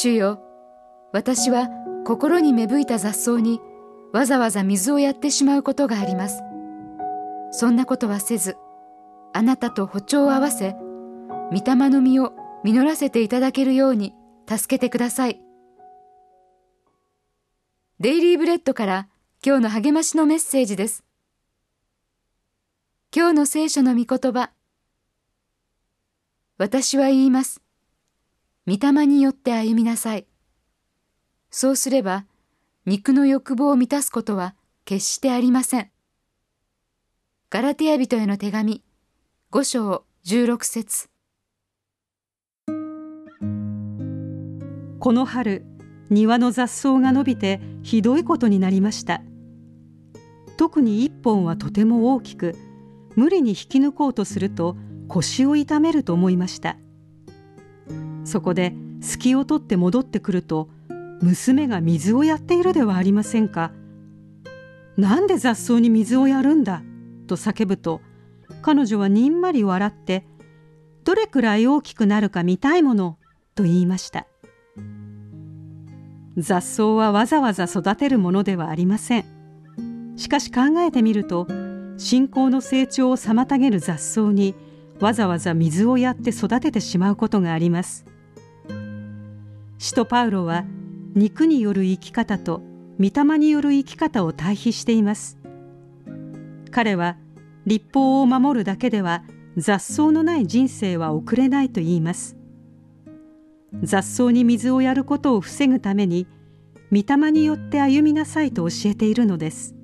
主よ、私は心に芽吹いた雑草にわざわざ水をやってしまうことがあります。そんなことはせず、あなたと歩調を合わせ、御霊の実を実らせていただけるように助けてください。デイリーブレッドから今日の励ましのメッセージです。今日の聖書の御言葉。私は言います。御霊によって歩みなさい。そうすれば、肉の欲望を満たすことは決してありません。ガラテヤ人への手紙、五章十六節この春、庭の雑草が伸びてひどいことになりました。特に一本はとても大きく、無理に引き抜こうとすると腰を痛めると思いましたそこで隙を取って戻ってくると娘が水をやっているではありませんか。なんで雑草に水をやるんだ？と叫ぶと彼女はにんまり笑ってどれくらい大きくなるか見たいもの？と言いました。雑草はわざわざ育てるものではありません。しかし考えてみると信仰の成長を妨げる雑草にわざわざ水をやって育ててしまうことがあります。使徒パウロは肉による生き方と御霊による生き方を対比しています。彼は立法を守るだけでは雑草のない人生は送れないと言います。雑草に水をやることを防ぐために御霊によって歩みなさいと教えているのです。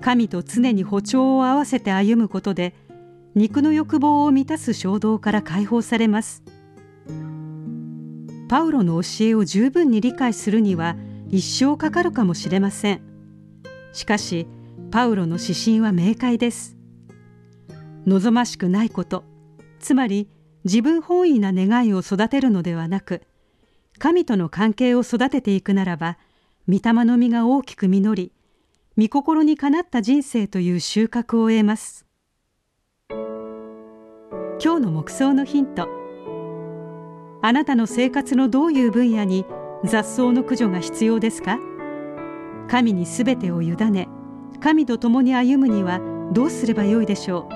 神と常に歩調を合わせて歩むことで肉の欲望を満たす衝動から解放されます。パウロの教えを十分に理解するには一生かかるかもしれません。しかしパウロの指針は明快です。望ましくないことつまり自分本位な願いを育てるのではなく神との関係を育てていくならば御霊の実が大きく実り御心にかなった人生という収穫を得ます。今日の目想のヒント。あなたの生活のどういう分野に雑草の駆除が必要ですか？神にすべてを委ね神と共に歩むにはどうすればよいでしょう？